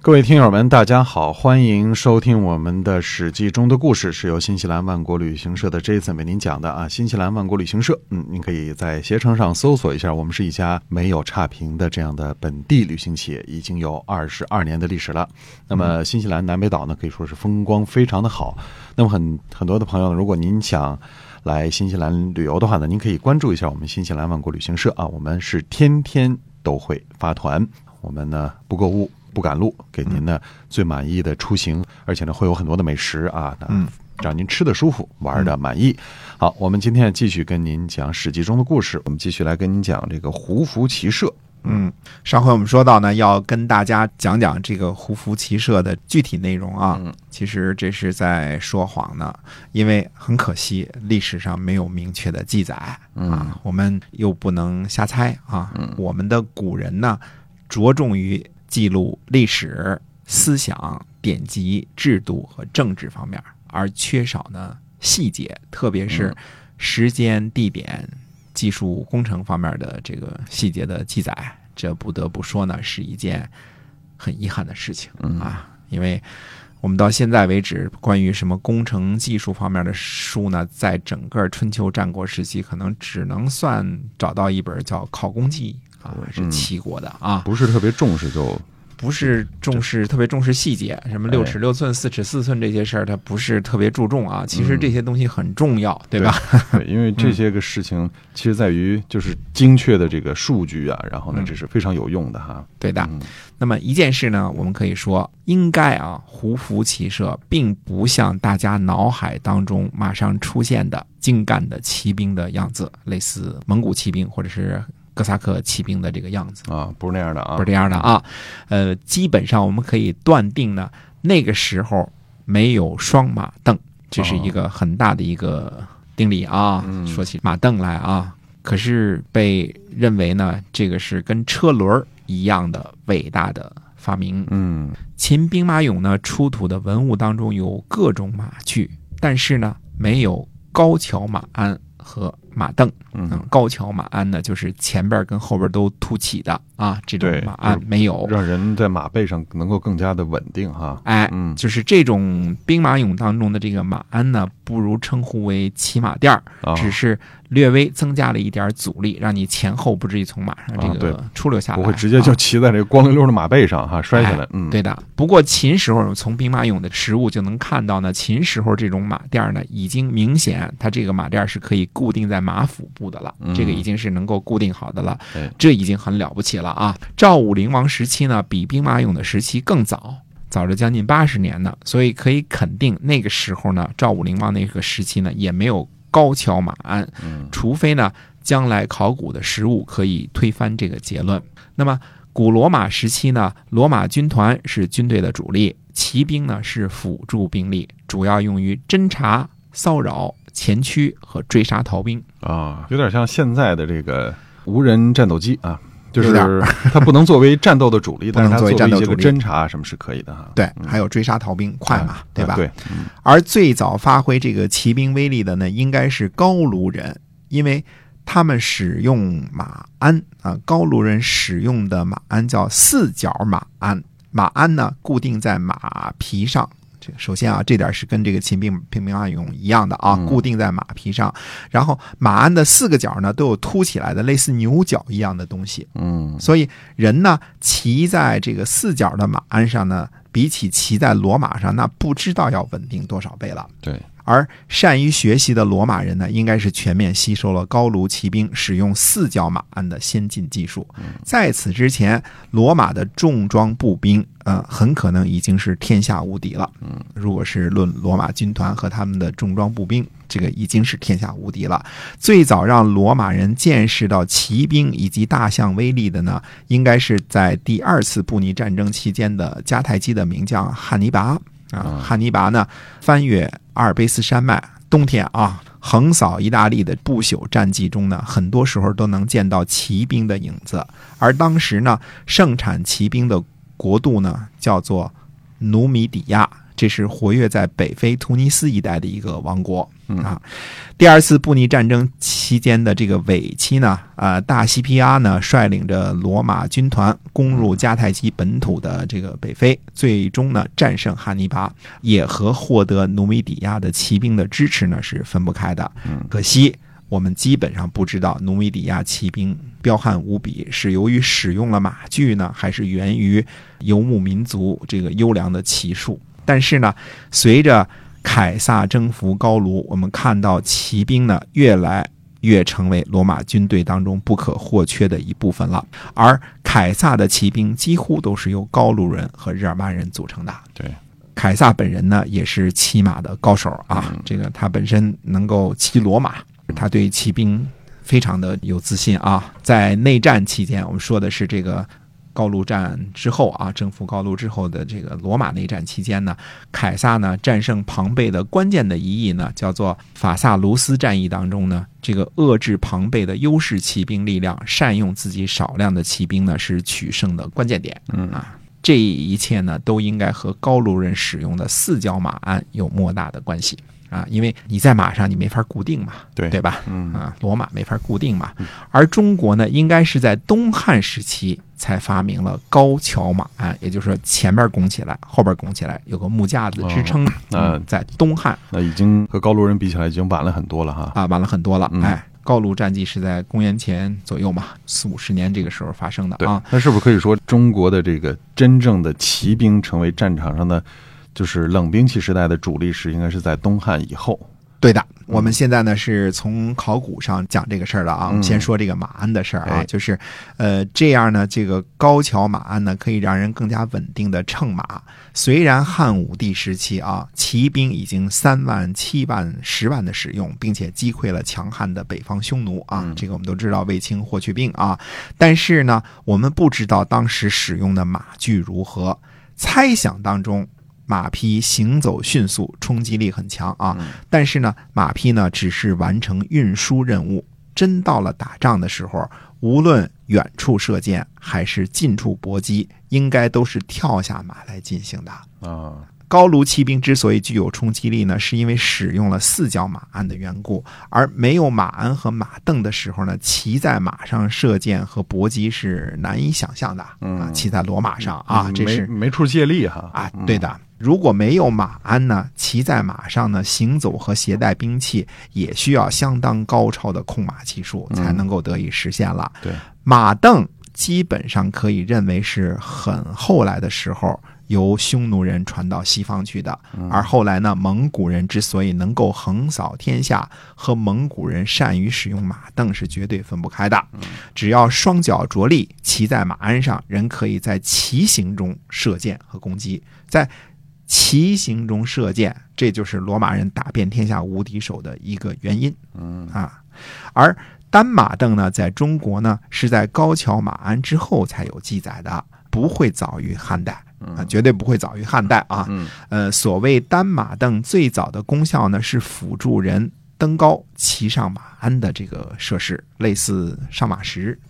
各位听友们，大家好，欢迎收听我们的《史记》中的故事，是由新西兰万国旅行社的 Jason 为您讲的啊。新西兰万国旅行社，嗯，您可以在携程上搜索一下，我们是一家没有差评的这样的本地旅行企业，已经有二十二年的历史了。那么新西兰南北岛呢，可以说是风光非常的好。那么很很多的朋友呢，如果您想来新西兰旅游的话呢，您可以关注一下我们新西兰万国旅行社啊，我们是天天都会发团，我们呢不购物。不赶路，给您呢最满意的出行，而且呢会有很多的美食啊，嗯，让您吃的舒服，玩的满意。好，我们今天继续跟您讲《史记》中的故事，我们继续来跟您讲这个胡服骑射。嗯，上回我们说到呢，要跟大家讲讲这个胡服骑射的具体内容啊。其实这是在说谎呢，因为很可惜，历史上没有明确的记载啊，我们又不能瞎猜啊。我们的古人呢，着重于。记录历史、思想、典籍、制度和政治方面，而缺少呢细节，特别是时间、地点、技术、工程方面的这个细节的记载。这不得不说呢，是一件很遗憾的事情啊！因为我们到现在为止，关于什么工程技术方面的书呢，在整个春秋战国时期，可能只能算找到一本叫《考工记》。啊，是齐国的啊，不是特别重视，就不是重视特别重视细节，什么六尺六寸、四尺四寸这些事儿，他不是特别注重啊。其实这些东西很重要，对吧？对，因为这些个事情，其实在于就是精确的这个数据啊，然后呢，这是非常有用的哈。对的。那么一件事呢，我们可以说，应该啊，胡服骑射并不像大家脑海当中马上出现的精干的骑兵的样子，类似蒙古骑兵或者是。哥萨克骑兵的这个样子啊，不是那样的啊，不是这样的啊，呃，基本上我们可以断定呢，那个时候没有双马镫，这是一个很大的一个定理啊。说起马镫来啊，可是被认为呢，这个是跟车轮一样的伟大的发明。嗯，秦兵马俑呢出土的文物当中有各种马具，但是呢，没有高桥马鞍和。马镫，嗯，高桥马鞍呢，就是前边跟后边都凸起的啊，这种马鞍没有，让人在马背上能够更加的稳定哈。哎，嗯，就是这种兵马俑当中的这个马鞍呢，不如称呼为骑马垫儿，只是略微增加了一点阻力，让你前后不至于从马上这个出溜下来，不会直接就骑在这个光溜溜的马背上哈摔下来。嗯，对的。不过秦时候从兵马俑的实物就能看到呢，秦时候这种马垫呢，已经明显它这个马垫是可以固定在。马腹部的了，这个已经是能够固定好的了，这已经很了不起了啊！赵武灵王时期呢，比兵马俑的时期更早，早着将近八十年呢，所以可以肯定那个时候呢，赵武灵王那个时期呢，也没有高桥马鞍，除非呢，将来考古的实物可以推翻这个结论。那么古罗马时期呢，罗马军团是军队的主力，骑兵呢是辅助兵力，主要用于侦察、骚扰。前驱和追杀逃兵啊，有点像现在的这个无人战斗机啊，就是它不能作为战斗的主力，但是它作为这个侦察什么是可以的哈。对，还有追杀逃兵快嘛，对吧？对。而最早发挥这个骑兵威力的呢，应该是高卢人，因为他们使用马鞍啊，高卢人使用的马鞍叫四角马鞍，马鞍呢固定在马皮上。首先啊，这点是跟这个秦兵兵马俑一样的啊，固定在马皮上。然后马鞍的四个角呢都有凸起来的类似牛角一样的东西。嗯，所以人呢骑在这个四角的马鞍上呢，比起骑在骡马上，那不知道要稳定多少倍了。对。而善于学习的罗马人呢，应该是全面吸收了高卢骑兵使用四角马鞍的先进技术。在此之前，罗马的重装步兵，呃，很可能已经是天下无敌了。嗯，如果是论罗马军团和他们的重装步兵，这个已经是天下无敌了。最早让罗马人见识到骑兵以及大象威力的呢，应该是在第二次布匿战争期间的迦太基的名将汉尼拔。啊，汉尼拔呢，翻越阿尔卑斯山脉，冬天啊，横扫意大利的不朽战绩中呢，很多时候都能见到骑兵的影子。而当时呢，盛产骑兵的国度呢，叫做努米底亚。这是活跃在北非突尼斯一带的一个王国啊。第二次布匿战争期间的这个尾期呢，啊，大西皮阿呢率领着罗马军团攻入迦太基本土的这个北非，最终呢战胜汉尼拔，也和获得努米底亚的骑兵的支持呢是分不开的。可惜我们基本上不知道努米底亚骑兵彪悍无比是由于使用了马具呢，还是源于游牧民族这个优良的骑术。但是呢，随着凯撒征服高卢，我们看到骑兵呢越来越成为罗马军队当中不可或缺的一部分了。而凯撒的骑兵几乎都是由高卢人和日耳曼人组成的。对，凯撒本人呢也是骑马的高手啊，这个他本身能够骑罗马，他对骑兵非常的有自信啊。在内战期间，我们说的是这个。高卢战之后啊，征服高卢之后的这个罗马内战期间呢，凯撒呢战胜庞贝的关键的一役呢，叫做法萨卢斯战役当中呢，这个遏制庞贝的优势骑兵力量，善用自己少量的骑兵呢，是取胜的关键点。嗯啊，这一切呢，都应该和高卢人使用的四角马鞍有莫大的关系啊，因为你在马上你没法固定嘛，对对吧？嗯啊，罗马没法固定嘛，而中国呢，应该是在东汉时期才发明了高桥马鞍，也就是说前面拱起来，后边拱起来，有个木架子支撑。那嗯在东汉那已经和高卢人比起来已经晚了很多了哈。啊，晚了很多了。嗯哎，高卢战绩是在公元前左右嘛，四五十年这个时候发生的啊。，那是不是可以说中国的这个真正的骑兵成为战场上的，就是冷兵器时代的主力是应该是在东汉以后？对的，我们现在呢是从考古上讲这个事儿了啊。我们先说这个马鞍的事儿啊，哎就是，呃，这样呢，这个高桥马鞍呢，可以让人更加稳定的乘马。虽然汉武帝时期啊，骑兵已经三万、七万、十万的使用，并且击溃了强悍的北方匈奴啊，这个我们都知道卫青、霍去病啊。但是呢，我们不知道当时使用的马具如何，猜想当中。马匹行走迅速，冲击力很强啊。但是呢，马匹呢只是完成运输任务，真到了打仗的时候，无论远处射箭还是近处搏击，应该都是跳下马来进行的。啊，高卢骑兵之所以具有冲击力呢，是因为使用了四角马鞍的缘故，而没有马鞍和马镫的时候呢，骑在马上射箭和搏击是难以想象的。嗯啊，骑在骡马上啊，这是没没处借力哈啊，嗯对的。如果没有马鞍呢，骑在马上呢，行走和携带兵器也需要相当高超的控马技术才能够得以实现了。对，马镫基本上可以认为是很后来的时候由匈奴人传到西方去的，而后来呢，蒙古人之所以能够横扫天下，和蒙古人善于使用马镫是绝对分不开的。只要双脚着力，骑在马鞍上，人可以在骑行中射箭和攻击，在骑行中射箭，这就是罗马人打遍天下无敌手的一个原因。嗯啊，而单马镫呢，在中国呢是在高桥马鞍之后才有记载的，不会早于汉代啊，绝对不会早于汉代啊。嗯呃，所谓单马镫最早的功效呢，是辅助人登高骑上马鞍的这个设施，类似上马石，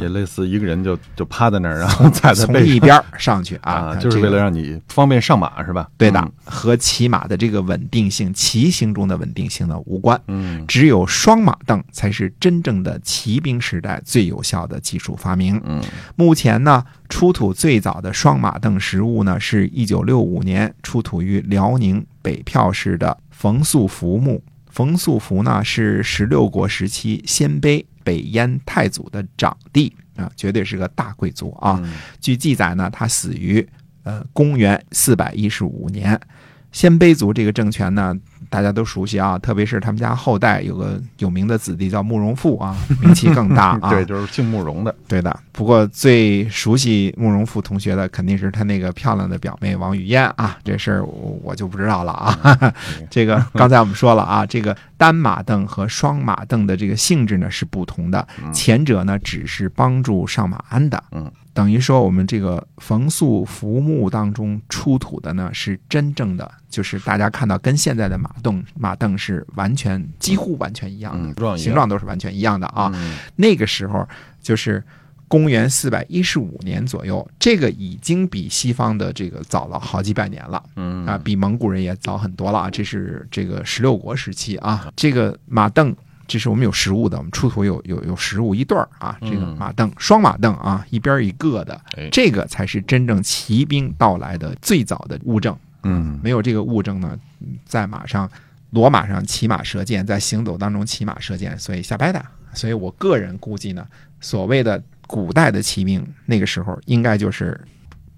也类似一个人就就趴在那儿，然后踩在从背一边儿上去啊，啊，就是为了让你方便上马是吧？对的，和骑马的这个稳定性、骑行中的稳定性呢无关。嗯，只有双马镫才是真正的骑兵时代最有效的技术发明。嗯，目前呢，出土最早的双马镫实物呢，是一九六五年出土于辽宁北票市的冯素福墓。冯素福呢是十六国时期鲜卑北燕太祖的长弟啊，绝对是个大贵族啊。嗯据记载呢，他死于呃公元四百一十五年。鲜卑族这个政权呢，大家都熟悉啊，特别是他们家后代有个有名的子弟叫慕容复啊，名气更大啊。对，就是姓慕容的，对的。不过最熟悉慕容复同学的肯定是他那个漂亮的表妹王语嫣啊，这事儿我我就不知道了啊。这个刚才我们说了啊，这个单马镫和双马镫的这个性质呢是不同的，前者呢只是帮助上马鞍的，嗯。等于说，我们这个冯素浮墓当中出土的呢，是真正的，就是大家看到跟现在的马凳马凳是完全几乎完全一样的，形状都是完全一样的啊。嗯那个时候就是公元四百一十五年左右，这个已经比西方的这个早了好几百年了。嗯啊，比蒙古人也早很多了啊。这是这个十六国时期啊，这个马镫。这是我们有实物的，我们出土有有有实物一对儿啊，这个马镫双马镫啊，一边一个的，这个才是真正骑兵到来的最早的物证。嗯，没有这个物证呢，在马上骡马上骑马射箭，在行走当中骑马射箭，所以瞎掰的。所以我个人估计呢，所谓的古代的骑兵，那个时候应该就是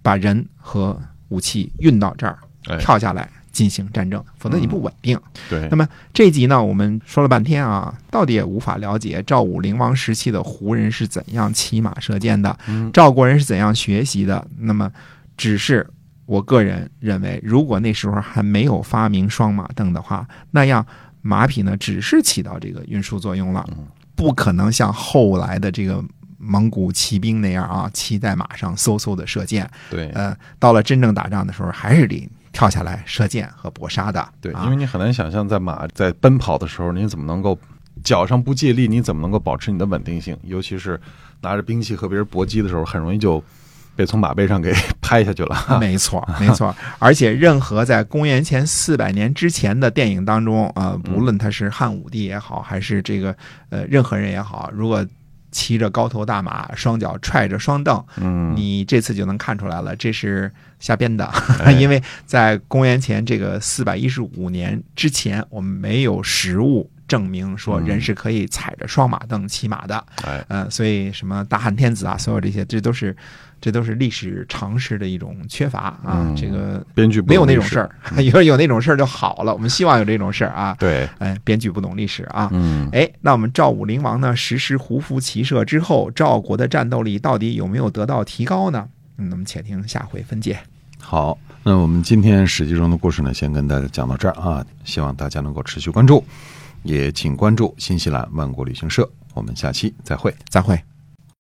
把人和武器运到这儿，跳下来。进行战争，否则你不稳定。对，那么这集呢，我们说了半天啊，到底也无法了解赵武灵王时期的胡人是怎样骑马射箭的，赵国人是怎样学习的。那么，只是我个人认为，如果那时候还没有发明双马镫的话，那样马匹呢，只是起到这个运输作用了，不可能像后来的这个蒙古骑兵那样啊，骑在马上嗖嗖的射箭。对，呃，到了真正打仗的时候，还是得。跳下来射箭和搏杀的，对，因为你很难想象在马在奔跑的时候，你怎么能够脚上不借力？你怎么能够保持你的稳定性？尤其是拿着兵器和别人搏击的时候，很容易就被从马背上给拍下去了。没错，没错。而且，任何在公元前四百年之前的电影当中，呃，无论他是汉武帝也好，还是这个呃任何人也好，如果骑着高头大马，双脚踹着双凳，嗯，你这次就能看出来了，这是瞎编的，因为在公元前这个四百一十五年之前，我们没有实物证明说人是可以踩着双马凳骑马的，嗯，呃，所以什么大汉天子啊，所有这些，这都是。这都是历史常识的一种缺乏啊！这个编剧没有那种事儿，有有那种事儿就好了。我们希望有这种事儿啊。对，哎，编剧不懂历史啊。嗯，哎，那我们赵武灵王呢实施胡服骑射之后，赵国的战斗力到底有没有得到提高呢？嗯，那么且听下回分解。好，那我们今天史记中的故事呢，先跟大家讲到这儿啊。希望大家能够持续关注，也请关注新西兰万国旅行社。我们下期再会，再会。